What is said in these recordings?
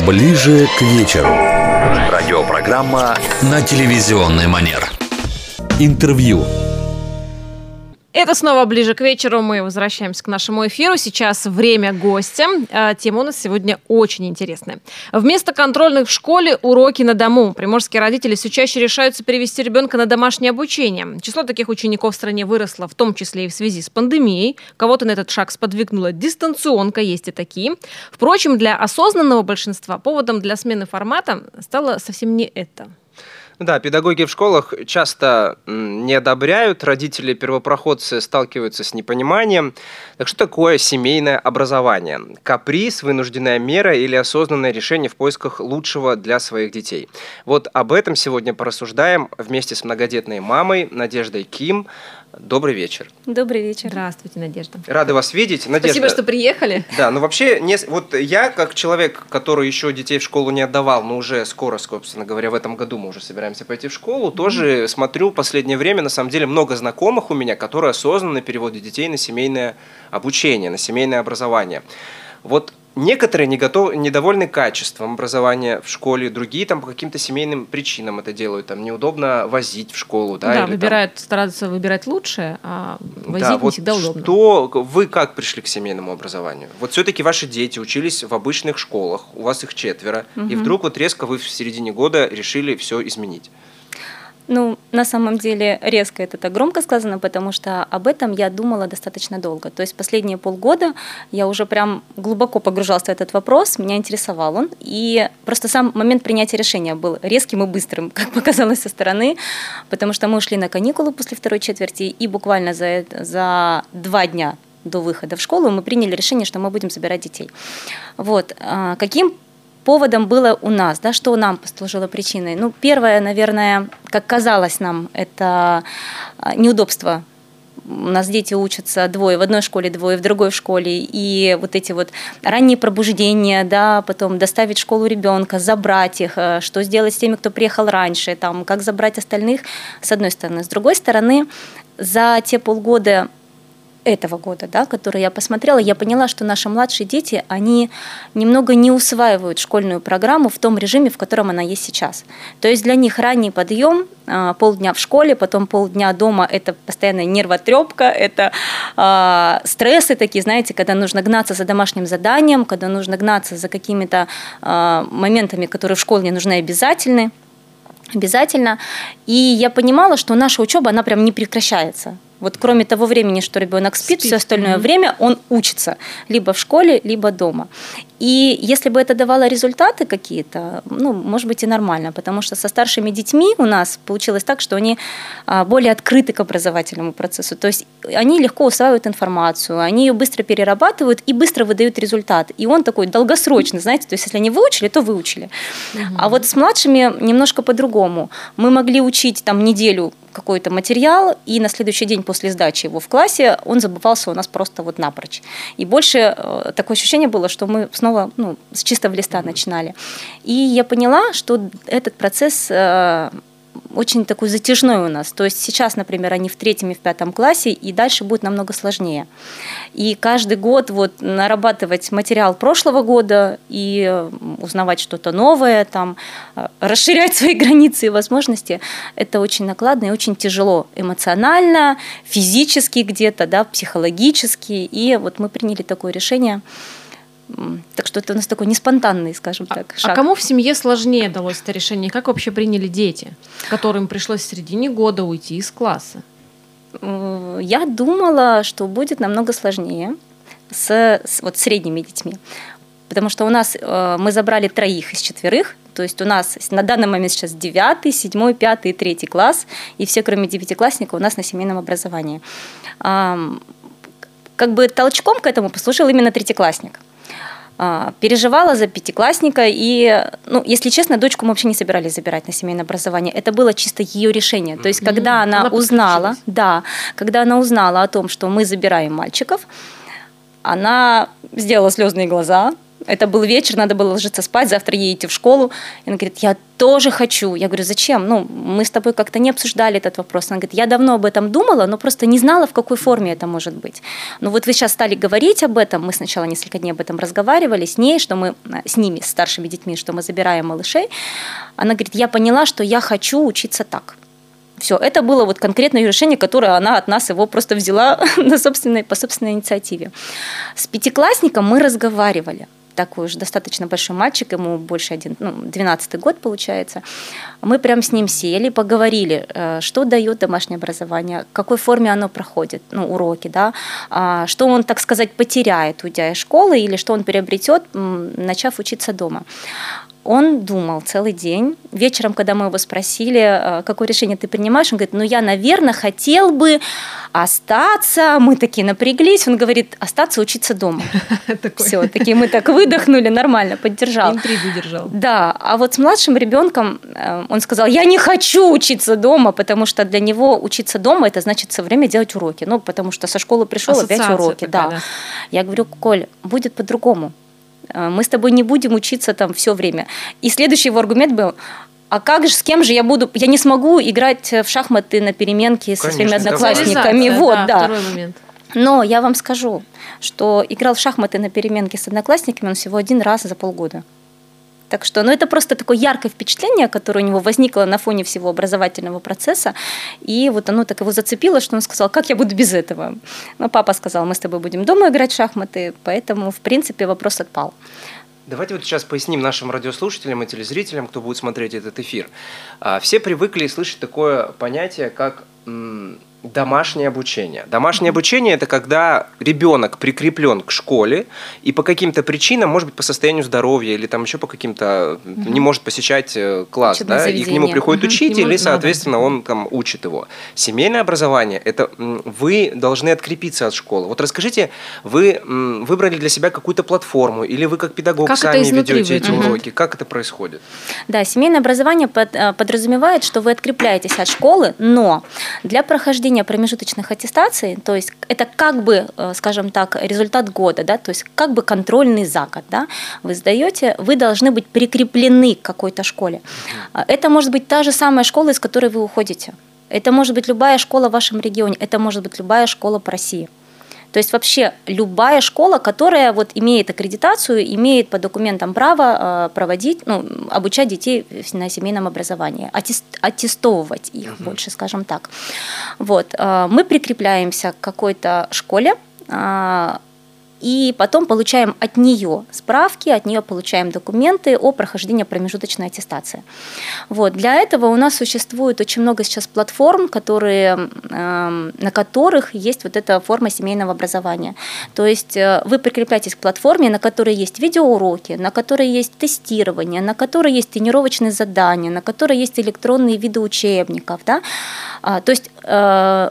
Ближе к вечеру. Радиопрограмма на телевизионный манер. Интервью. Это снова ближе к вечеру. Мы возвращаемся к нашему эфиру. Сейчас время гостя. А, тема у нас сегодня очень интересная. Вместо контрольных в школе уроки на дому. Приморские родители все чаще решаются перевести ребенка на домашнее обучение. Число таких учеников в стране выросло, в том числе и в связи с пандемией. Кого-то на этот шаг сподвигнула дистанционка, есть и такие. Впрочем, для осознанного большинства поводом для смены формата стало совсем не это. Да, педагоги в школах часто не одобряют, родители первопроходцы сталкиваются с непониманием. Так что такое семейное образование? Каприз, вынужденная мера или осознанное решение в поисках лучшего для своих детей? Вот об этом сегодня порассуждаем вместе с многодетной мамой Надеждой Ким. Добрый вечер. Добрый вечер. Здравствуйте, Надежда. Рады вас видеть. Надежда. Спасибо, что приехали. Да, ну вообще, не, вот я как человек, который еще детей в школу не отдавал, но уже скоро, собственно говоря, в этом году мы уже собираемся пойти в школу, mm-hmm. тоже смотрю в последнее время, на самом деле, много знакомых у меня, которые осознанно переводят детей на семейное обучение, на семейное образование. Вот Некоторые не готовы, недовольны качеством образования в школе, другие там по каким-то семейным причинам это делают. Там неудобно возить в школу. Да, да выбирают, там... стараются выбирать лучшее, а возить да, не вот всегда удобно. Что вы как пришли к семейному образованию? Вот все-таки ваши дети учились в обычных школах, у вас их четверо, угу. и вдруг вот резко вы в середине года решили все изменить. Ну, на самом деле, резко это так громко сказано, потому что об этом я думала достаточно долго. То есть последние полгода я уже прям глубоко погружалась в этот вопрос, меня интересовал он. И просто сам момент принятия решения был резким и быстрым, как показалось со стороны, потому что мы ушли на каникулы после второй четверти, и буквально за, за два дня до выхода в школу мы приняли решение, что мы будем забирать детей. Вот. А, каким поводом было у нас, да, что нам послужило причиной? Ну, первое, наверное, как казалось нам, это а, неудобство у нас дети учатся двое в одной школе, двое в другой школе, и вот эти вот ранние пробуждения, да, потом доставить в школу ребенка, забрать их, э, что сделать с теми, кто приехал раньше, там, как забрать остальных, с одной стороны. С другой стороны, за те полгода этого года, да, который я посмотрела, я поняла, что наши младшие дети, они немного не усваивают школьную программу в том режиме, в котором она есть сейчас. То есть для них ранний подъем, а, полдня в школе, потом полдня дома, это постоянная нервотрепка, это э, стрессы такие, знаете, когда нужно гнаться за домашним заданием, когда нужно гнаться за какими-то э, моментами, которые в школе нужны обязательны обязательно. И я понимала, что наша учеба, она прям не прекращается. Вот кроме того времени, что ребенок спит, спит. все остальное mm-hmm. время он учится либо в школе, либо дома. И если бы это давало результаты какие-то, ну, может быть, и нормально, потому что со старшими детьми у нас получилось так, что они а, более открыты к образовательному процессу. То есть они легко усваивают информацию, они ее быстро перерабатывают и быстро выдают результат. И он такой долгосрочный, знаете, то есть если они выучили, то выучили. Угу. А вот с младшими немножко по-другому. Мы могли учить там неделю какой-то материал, и на следующий день после сдачи его в классе он забывался у нас просто вот напрочь. И больше э, такое ощущение было, что мы снова ну, с чистого листа начинали. И я поняла, что этот процесс э, очень такой затяжной у нас. То есть сейчас, например, они в третьем и в пятом классе, и дальше будет намного сложнее. И каждый год вот нарабатывать материал прошлого года и узнавать что-то новое, там, э, расширять свои границы и возможности, это очень накладно и очень тяжело эмоционально, физически где-то, да, психологически. И вот мы приняли такое решение – так что это у нас такой неспонтанный, скажем а, так, шаг. А кому в семье сложнее далось это решение? Как вообще приняли дети, которым пришлось в середине года уйти из класса? Я думала, что будет намного сложнее с, с вот средними детьми. Потому что у нас э, мы забрали троих из четверых, то есть у нас на данный момент сейчас девятый, седьмой, пятый и третий класс, и все, кроме девятиклассника, у нас на семейном образовании. Как бы толчком к этому послужил именно третьеклассник. А, переживала за пятиклассника, и, ну, если честно, дочку мы вообще не собирались забирать на семейное образование. Это было чисто ее решение. То есть, когда она, она узнала, да, когда она узнала о том, что мы забираем мальчиков, она сделала слезные глаза, Это был вечер, надо было ложиться спать, завтра едете в школу. И она говорит, я тоже хочу. Я говорю, зачем? Ну, мы с тобой как-то не обсуждали этот вопрос. Она говорит, я давно об этом думала, но просто не знала, в какой форме это может быть. Но вот вы сейчас стали говорить об этом, мы сначала несколько дней об этом разговаривали с ней, что мы, с ними, с старшими детьми, что мы забираем малышей. Она говорит, я поняла, что я хочу учиться так. Все, это было вот конкретное решение, которое она от нас его просто взяла на собственной, по собственной инициативе. С пятиклассником мы разговаривали такой уже достаточно большой мальчик, ему больше один, ну, 12 год получается. Мы прям с ним сели, поговорили, э, что дает домашнее образование, в какой форме оно проходит, ну, уроки, да, а, что он, так сказать, потеряет, уйдя из школы, или что он приобретет, начав учиться дома. Он думал целый день. Вечером, когда мы его спросили, э, какое решение ты принимаешь, он говорит, ну я, наверное, хотел бы остаться. Мы такие напряглись. Он говорит, остаться учиться дома. Все, такие мы так выдохнули, нормально, поддержал. Интригу держал. Да, а вот с младшим ребенком э, он сказал, я не хочу учиться дома, потому что для него учиться дома это значит все время делать уроки. Ну, потому что со школы пришел опять уроки. да. Я говорю, Коль, будет по-другому мы с тобой не будем учиться там все время. И следующий его аргумент был, а как же, с кем же я буду? Я не смогу играть в шахматы на переменке со своими одноклассниками. Вот, да. Второй момент. Но я вам скажу, что играл в шахматы на переменке с одноклассниками он всего один раз за полгода. Так что, ну, это просто такое яркое впечатление, которое у него возникло на фоне всего образовательного процесса. И вот оно так его зацепило, что он сказал, как я буду без этого? Ну, папа сказал, мы с тобой будем дома играть в шахматы, поэтому, в принципе, вопрос отпал. Давайте вот сейчас поясним нашим радиослушателям и телезрителям, кто будет смотреть этот эфир. А, все привыкли слышать такое понятие, как Домашнее обучение. Домашнее обучение – это когда ребенок прикреплен к школе и по каким-то причинам, может быть, по состоянию здоровья или там еще по каким-то, угу. не может посещать э, класс, Учебное да, заведение. и к нему приходит угу. учитель, и, соответственно, он там учит его. Семейное образование – это вы должны открепиться от школы. Вот расскажите, вы выбрали для себя какую-то платформу или вы как педагог как сами ведете эти угу. уроки? Как это происходит? Да, семейное образование э, подразумевает, что вы открепляетесь от школы, но для прохождения проведения промежуточных аттестаций, то есть это как бы, э, скажем так, результат года, да, то есть как бы контрольный за год, да, вы сдаете, вы должны быть прикреплены к какой-то школе. Это может быть та же самая школа, из которой вы уходите. Это может быть любая школа в вашем регионе, это может быть любая школа по России. То есть вообще любая школа, которая вот имеет аккредитацию, имеет по документам право э, проводить, ну, обучать детей на семейном образовании, аттестовывать их uh-huh. больше, скажем так. Вот. Э, мы прикрепляемся к какой-то школе, э, и потом получаем от нее справки, от нее получаем документы о прохождении промежуточной аттестации. Вот. Для этого у нас существует очень много сейчас платформ, которые, э, на которых есть вот эта форма семейного образования. То есть э, вы прикрепляетесь к платформе, на которой есть видеоуроки, на которой есть тестирование, на которой есть тренировочные задания, на которой есть электронные виды учебников. Да? А, то есть э,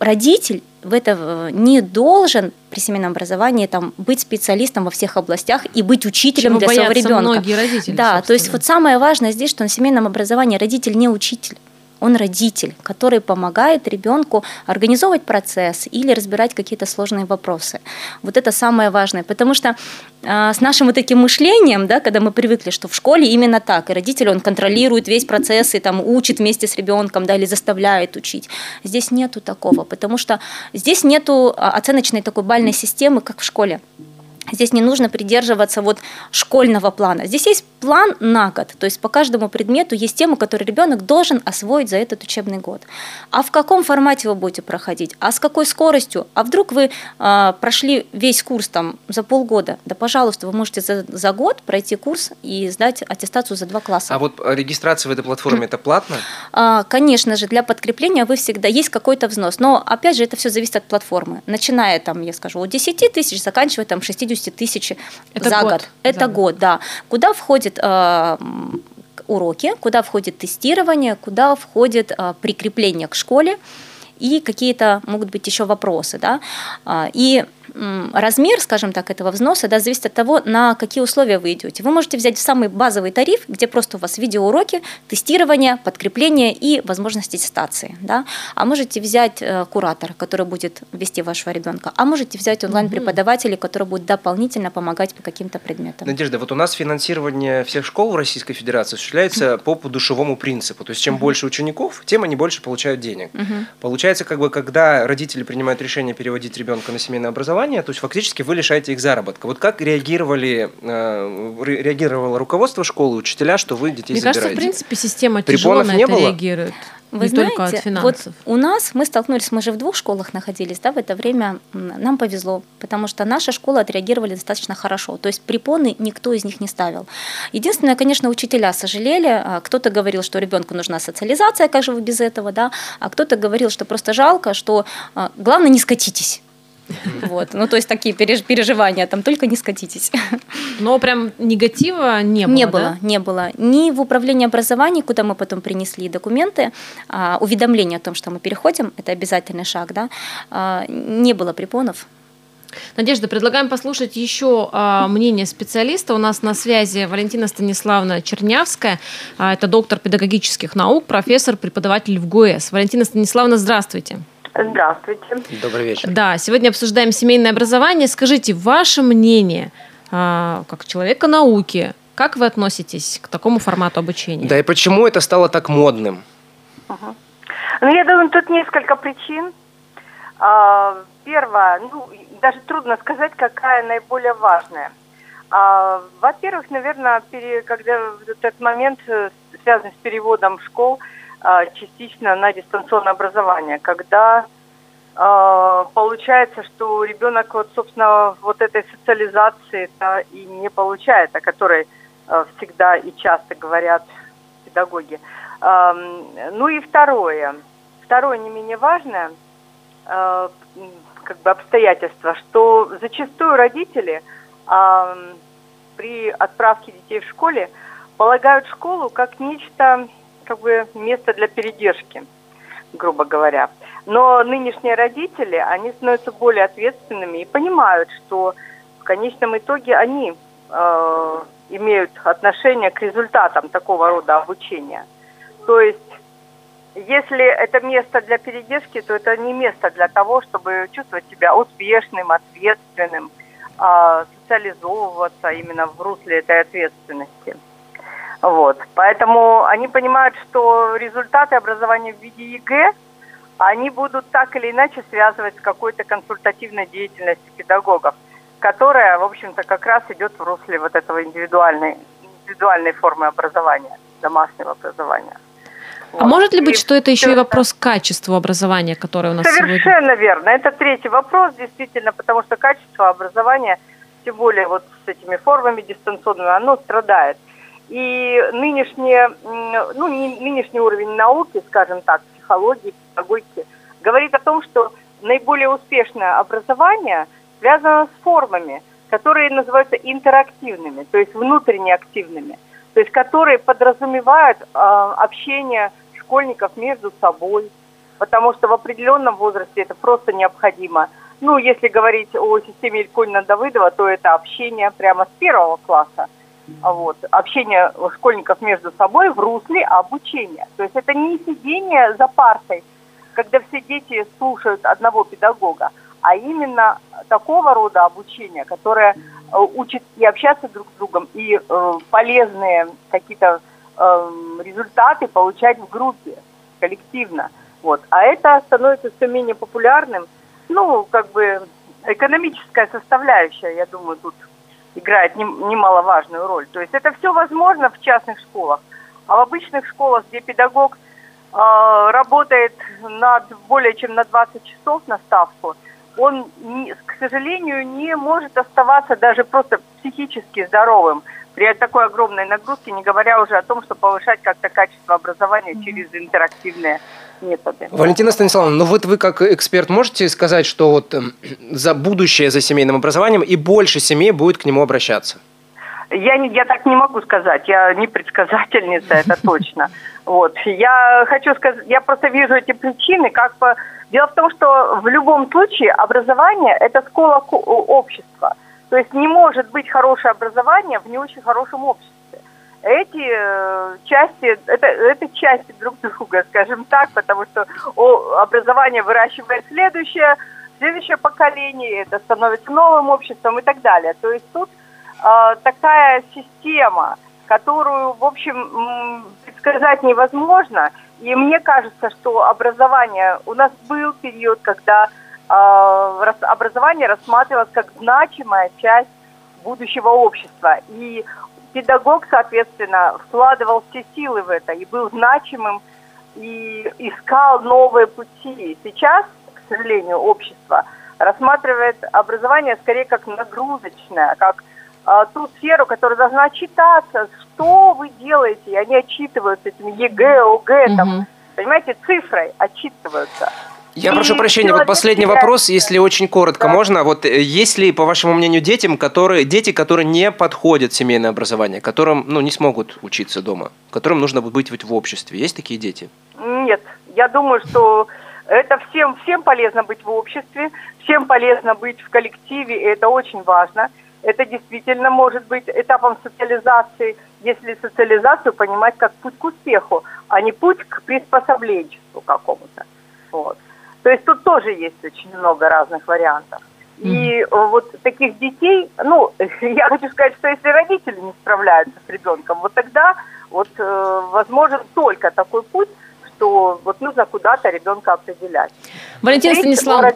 родитель в это не должен при семейном образовании там, быть специалистом во всех областях и быть учителем Чего для своего ребенка. многие родители. Да, собственно. то есть вот самое важное здесь, что на семейном образовании родитель не учитель он родитель, который помогает ребенку организовывать процесс или разбирать какие-то сложные вопросы. Вот это самое важное, потому что э, с нашим вот таким мышлением, да, когда мы привыкли, что в школе именно так, и родитель, он контролирует весь процесс и там учит вместе с ребенком, да, или заставляет учить. Здесь нету такого, потому что здесь нету а, оценочной такой бальной системы, как в школе. Здесь не нужно придерживаться вот школьного плана. Здесь есть план на год, то есть по каждому предмету есть тема, которую ребенок должен освоить за этот учебный год. А в каком формате вы будете проходить? А с какой скоростью? А вдруг вы э, прошли весь курс там за полгода? Да, пожалуйста, вы можете за, за год пройти курс и сдать аттестацию за два класса. А вот регистрация в этой платформе это платно? А, конечно же, для подкрепления вы всегда есть какой-то взнос, но опять же это все зависит от платформы, начиная там, я скажу, от 10 тысяч, заканчивая там 60 тысяч это за год. год. Это за год, да. Куда входит э, уроки, куда входит тестирование, куда входит э, прикрепление к школе и какие-то могут быть еще вопросы. Да? А, и размер, скажем так, этого взноса да, зависит от того, на какие условия вы идете. Вы можете взять самый базовый тариф, где просто у вас видеоуроки, тестирование, подкрепление и возможность аттестации. Да? А можете взять э, куратора, который будет вести вашего ребенка, а можете взять онлайн-преподавателей, которые будут дополнительно помогать по каким-то предметам. Надежда, вот у нас финансирование всех школ в Российской Федерации осуществляется по подушевому принципу. То есть чем больше учеников, тем они больше получают денег. Получается, как бы, когда родители принимают решение переводить ребенка на семейное образование, то есть фактически вы лишаете их заработка. Вот как реагировали, э, реагировало руководство школы, учителя, что вы детей Мне забираете? кажется, в принципе, система тяжело на не это было? реагирует. Вы не знаете, только от вот финансов. у нас мы столкнулись, мы же в двух школах находились, да, в это время нам повезло, потому что наша школа отреагировали достаточно хорошо, то есть препоны никто из них не ставил. Единственное, конечно, учителя сожалели, а, кто-то говорил, что ребенку нужна социализация, как же вы без этого, да, а кто-то говорил, что просто жалко, что а, главное не скатитесь. Вот. Ну, то есть такие переж- переживания, там только не скатитесь. Но прям негатива не было. Не да? было, не было. Ни в управлении образования, куда мы потом принесли документы, а, уведомление о том, что мы переходим, это обязательный шаг, да, а, не было препонов. Надежда, предлагаем послушать еще а, мнение специалиста. У нас на связи Валентина Станиславовна Чернявская. А, это доктор педагогических наук, профессор, преподаватель в ГУЭС. Валентина Станиславовна, здравствуйте. Здравствуйте. Добрый вечер. Да, сегодня обсуждаем семейное образование. Скажите, ваше мнение, а, как человека науки, как вы относитесь к такому формату обучения? Да и почему это стало так модным? Ну, я думаю, тут несколько причин. А, Первое, ну, даже трудно сказать, какая наиболее важная. А, Во-первых, наверное, пере- когда этот момент э, связан с переводом школ частично на дистанционное образование, когда а, получается, что ребенок вот, собственно, вот этой социализации и не получает, о которой а, всегда и часто говорят педагоги. Ну и второе, второе не менее важное, как бы обстоятельство, что зачастую родители при отправке детей в школе полагают школу как нечто, как бы место для передержки, грубо говоря. Но нынешние родители, они становятся более ответственными и понимают, что в конечном итоге они э, имеют отношение к результатам такого рода обучения. То есть, если это место для передержки, то это не место для того, чтобы чувствовать себя успешным, ответственным, а, социализовываться именно в русле этой ответственности. Вот. Поэтому они понимают, что результаты образования в виде ЕГЭ, они будут так или иначе связывать с какой-то консультативной деятельностью педагогов, которая, в общем-то, как раз идет в русле вот этого индивидуальной, индивидуальной формы образования, домашнего образования. А может ли быть, И что это еще и вопрос качества образования, которое у нас сегодня? Совершенно верно. Это третий вопрос, действительно, потому что качество образования, тем более вот с этими формами дистанционными, оно страдает. И нынешнее, ну, не- нынешний уровень науки, скажем так, психологии, педагогики, говорит о том, что наиболее успешное образование связано с формами, которые называются интерактивными, то есть внутренне активными, то есть которые подразумевают а, общение школьников между собой, потому что в определенном возрасте это просто необходимо. Ну, если говорить о системе Ильконина-Давыдова, то это общение прямо с первого класса. Вот, общение школьников между собой в русле обучения. То есть это не сидение за партой, когда все дети слушают одного педагога, а именно такого рода обучение, которое э, учит и общаться друг с другом, и э, полезные какие-то э, результаты получать в группе, коллективно. Вот. А это становится все менее популярным. Ну, как бы экономическая составляющая, я думаю, тут играет нем- немаловажную роль. То есть это все возможно в частных школах, а в обычных школах, где педагог э, работает над, более чем на 20 часов на ставку, он, не- к сожалению, не может оставаться даже просто психически здоровым при такой огромной нагрузке, не говоря уже о том, что повышать как-то качество образования через интерактивные методы. Валентина Станиславовна, ну вот вы как эксперт можете сказать, что вот эм, за будущее за семейным образованием и больше семей будет к нему обращаться? Я, не, я так не могу сказать, я не предсказательница, это точно. Вот. Я хочу сказать, я просто вижу эти причины как, по, Дело в том, что в любом случае образование – это школа общества. То есть не может быть хорошее образование в не очень хорошем обществе. Эти э, части, это, это части друг друга, скажем так, потому что образование выращивает следующее, следующее поколение, это становится новым обществом и так далее. То есть тут э, такая система, которую, в общем, предсказать невозможно. И мне кажется, что образование, у нас был период, когда э, образование рассматривалось как значимая часть будущего общества. И педагог, соответственно, вкладывал все силы в это и был значимым, и искал новые пути. Сейчас, к сожалению, общество рассматривает образование скорее как нагрузочное, как а, ту сферу, которая должна читаться, что вы делаете, и они отчитываются этими ЕГЭ, ОГЭ, угу. там, понимаете, цифрой отчитываются. Я прошу прощения, вот последний вопрос, если очень коротко да. можно. Вот э, есть ли, по вашему мнению, детям, которые, дети, которые не подходят семейное образование, которым ну, не смогут учиться дома, которым нужно быть в обществе? Есть такие дети? Нет, я думаю, что это всем, всем полезно быть в обществе, всем полезно быть в коллективе, и это очень важно. Это действительно может быть этапом социализации, если социализацию понимать как путь к успеху, а не путь к приспособленчеству какому-то. Вот. То есть тут тоже есть очень много разных вариантов. И mm-hmm. вот таких детей, ну, я хочу сказать, что если родители не справляются с ребенком, вот тогда вот э, возможен только такой путь, что вот нужно куда-то ребенка определять. Валентина Станиславовна,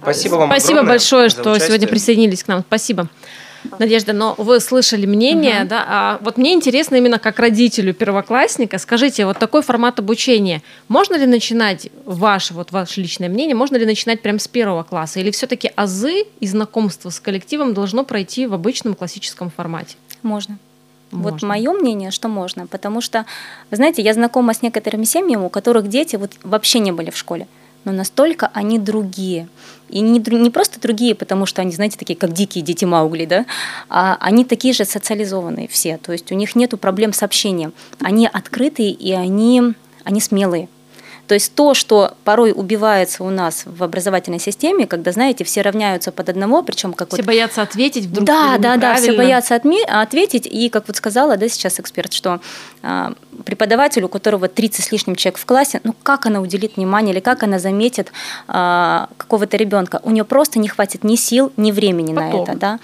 спасибо вам Спасибо большое, что сегодня присоединились к нам. Спасибо. Надежда, но вы слышали мнение, угу. да? А вот мне интересно именно как родителю первоклассника, скажите, вот такой формат обучения, можно ли начинать, ваше, вот ваше личное мнение, можно ли начинать прямо с первого класса? Или все-таки азы и знакомство с коллективом должно пройти в обычном классическом формате? Можно. Можно. Вот мое мнение, что можно, потому что, вы знаете, я знакома с некоторыми семьями, у которых дети вот вообще не были в школе но настолько они другие. И не, не просто другие, потому что они, знаете, такие, как дикие дети Маугли, да, а они такие же социализованные все, то есть у них нет проблем с общением. Они открытые и они, они смелые. То есть то, что порой убивается у нас в образовательной системе, когда, знаете, все равняются под одного, причем как все вот... боятся ответить вдруг. Да, да, да, все боятся отме... ответить. И, как вот сказала, да, сейчас эксперт, что а, преподавателю, у которого 30 с лишним человек в классе, ну как она уделит внимание или как она заметит а, какого-то ребенка? У нее просто не хватит ни сил, ни времени Потом. на это, да.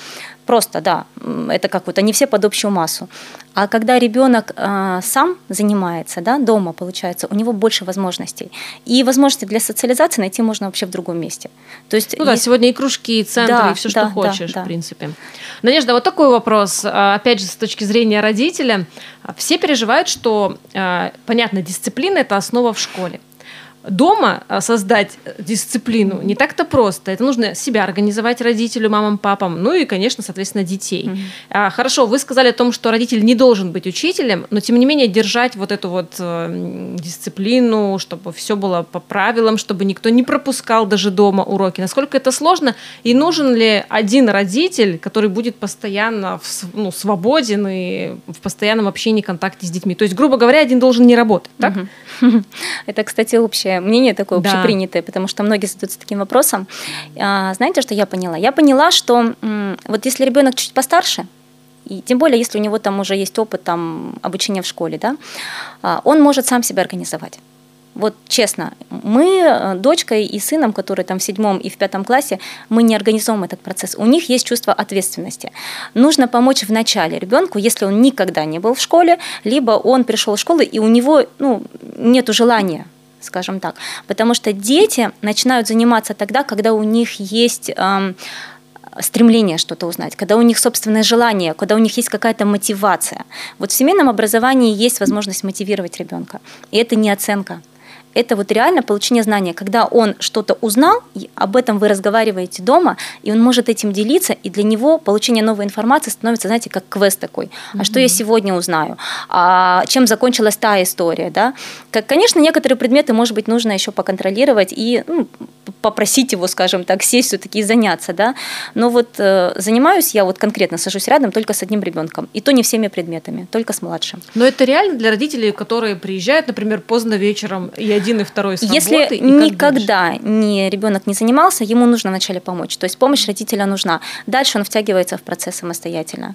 Просто, да, это как вот они все под общую массу. А когда ребенок э, сам занимается, да, дома, получается, у него больше возможностей. И возможности для социализации найти можно вообще в другом месте. То есть, ну есть... да, сегодня и кружки, и центры, да, и все, да, что хочешь, да, да. в принципе. Надежда, вот такой вопрос, а, опять же, с точки зрения родителя. Все переживают, что, а, понятно, дисциплина – это основа в школе дома а, создать дисциплину не так-то просто. Это нужно себя организовать родителю, мамам, папам, ну и, конечно, соответственно, детей. Mm-hmm. Хорошо, вы сказали о том, что родитель не должен быть учителем, но тем не менее держать вот эту вот э, дисциплину, чтобы все было по правилам, чтобы никто не пропускал даже дома уроки. Насколько это сложно? И нужен ли один родитель, который будет постоянно в, ну, свободен и в постоянном общении, контакте с детьми? То есть, грубо говоря, один должен не работать, так? Mm-hmm. Это, кстати, общее мнение такое да. общепринятое, потому что многие задаются таким вопросом. А, знаете, что я поняла? Я поняла, что вот если ребенок чуть постарше, и тем более, если у него там уже есть опыт там, обучения в школе, да, а, он может сам себя организовать. Вот честно, мы э, дочкой и сыном, которые там в седьмом и в пятом классе, мы не организуем этот процесс. У них есть чувство ответственности. Нужно помочь в начале ребенку, если он никогда не был в школе, либо он пришел в школу и у него ну, нет желания скажем так. Потому что дети начинают заниматься тогда, когда у них есть эм, стремление что-то узнать, когда у них собственное желание, когда у них есть какая-то мотивация. Вот в семейном образовании есть возможность мотивировать ребенка. И это не оценка это вот реально получение знания, когда он что-то узнал, об этом вы разговариваете дома, и он может этим делиться, и для него получение новой информации становится, знаете, как квест такой. А mm-hmm. что я сегодня узнаю? А чем закончилась та история, да? Как, конечно, некоторые предметы, может быть, нужно еще поконтролировать и ну, попросить его, скажем так, сесть все-таки и заняться, да. Но вот э, занимаюсь я вот конкретно, сажусь рядом только с одним ребенком, и то не всеми предметами, только с младшим. Но это реально для родителей, которые приезжают, например, поздно вечером, и один, и второй с Если работы, никогда не ребенок не занимался, ему нужно вначале помочь. То есть помощь родителя нужна. Дальше он втягивается в процесс самостоятельно.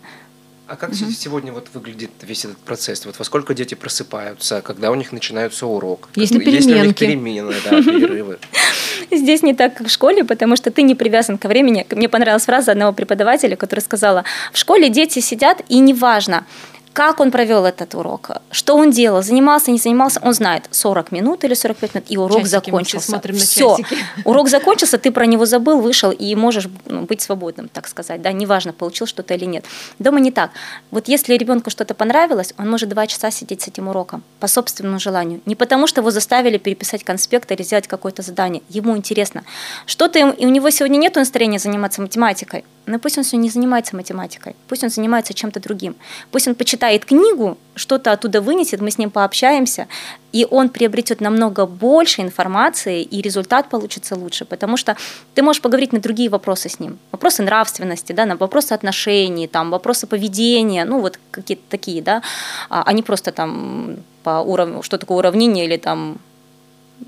А как сегодня вот выглядит весь этот процесс? Вот во сколько дети просыпаются, когда у них начинается урок? Есть ли бы, Есть ли у них переменки? перемены, да, перерывы? Здесь не так, как в школе, потому что ты не привязан ко времени. Мне понравилась фраза одного преподавателя, который сказала, в школе дети сидят, и неважно, как он провел этот урок, что он делал, занимался, не занимался, он знает 40 минут или 45 минут, и урок Часики мы все закончился. смотрим на часики. Урок закончился, ты про него забыл, вышел и можешь ну, быть свободным, так сказать. Да, неважно, получил что-то или нет. Дома не так. Вот если ребенку что-то понравилось, он может два часа сидеть с этим уроком по собственному желанию. Не потому, что его заставили переписать конспект или сделать какое-то задание. Ему интересно. Что-то и у него сегодня нет настроения заниматься математикой. Ну пусть он сегодня не занимается математикой, пусть он занимается чем-то другим. Пусть он почитает книгу, что-то оттуда вынесет, мы с ним пообщаемся, и он приобретет намного больше информации, и результат получится лучше, потому что ты можешь поговорить на другие вопросы с ним. Вопросы нравственности, да, на вопросы отношений, там, вопросы поведения, ну вот какие-то такие, да, а а не просто там по уровню, что такое уравнение или там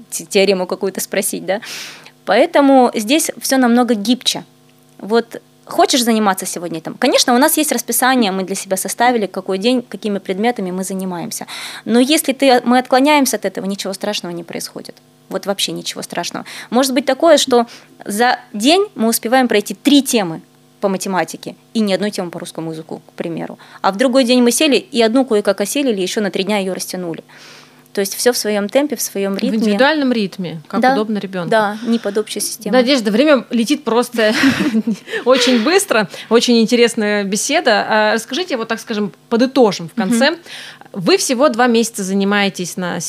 те- теорему какую-то спросить, да. Поэтому здесь все намного гибче. Вот хочешь заниматься сегодня этим? Конечно, у нас есть расписание, мы для себя составили, какой день, какими предметами мы занимаемся. Но если ты, мы отклоняемся от этого, ничего страшного не происходит. Вот вообще ничего страшного. Может быть такое, что за день мы успеваем пройти три темы по математике и ни одной темы по русскому языку, к примеру. А в другой день мы сели и одну кое-как осилили, еще на три дня ее растянули. То есть все в своем темпе, в своем В ритме. индивидуальном ритме, как Да, удобно ребенку. Да, не под общей системой. Надежда, время летит просто очень быстро. Очень интересная беседа. А Расскажите, вот так скажем, подытожим в конце. Вы всего два месяца занимаетесь на,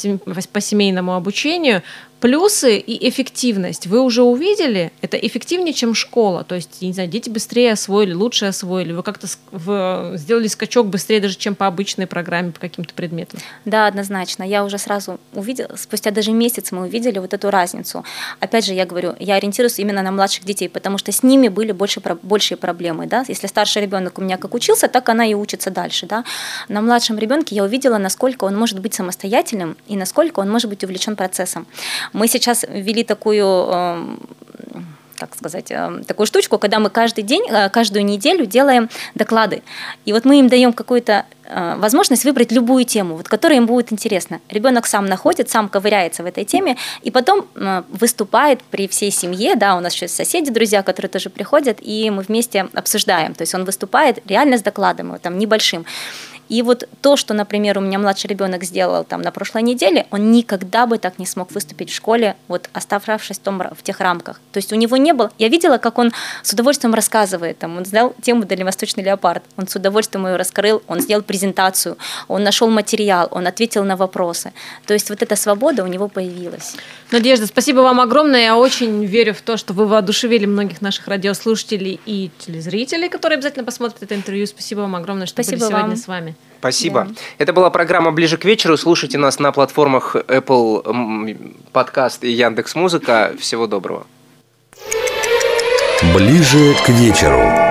по семейному обучению. Плюсы и эффективность вы уже увидели? Это эффективнее, чем школа. То есть, не знаю, дети быстрее освоили, лучше освоили. Вы как-то в- сделали скачок быстрее даже, чем по обычной программе, по каким-то предметам. Да, однозначно. Я уже сразу увидела, спустя даже месяц мы увидели вот эту разницу. Опять же, я говорю, я ориентируюсь именно на младших детей, потому что с ними были больше, большие проблемы. Да? Если старший ребенок у меня как учился, так она и учится дальше. Да? На младшем ребенке я увидела, насколько он может быть самостоятельным и насколько он может быть увлечен процессом. Мы сейчас ввели такую эм, как сказать, э, такую штучку, когда мы каждый день, э, каждую неделю делаем доклады. И вот мы им даем какую-то э, возможность выбрать любую тему, вот, которая им будет интересна. Ребенок сам находит, сам ковыряется в этой теме, и потом э, выступает при всей семье, да, у нас еще соседи, друзья, которые тоже приходят, и мы вместе обсуждаем. То есть он выступает реально с докладом, вот, там, небольшим. И вот то, что, например, у меня младший ребенок сделал там на прошлой неделе, он никогда бы так не смог выступить в школе, вот оставшись в, том, в тех рамках. То есть у него не было... Я видела, как он с удовольствием рассказывает. Там, он сделал тему «Дальневосточный леопард». Он с удовольствием ее раскрыл, он сделал презентацию, он нашел материал, он ответил на вопросы. То есть вот эта свобода у него появилась. Надежда, спасибо вам огромное. Я очень верю в то, что вы воодушевили многих наших радиослушателей и телезрителей, которые обязательно посмотрят это интервью. Спасибо вам огромное, что Спасибо были сегодня вам. с вами. Спасибо. Да. Это была программа «Ближе к вечеру». Слушайте нас на платформах Apple подкаст и Яндекс Музыка. Всего доброго. Ближе к вечеру.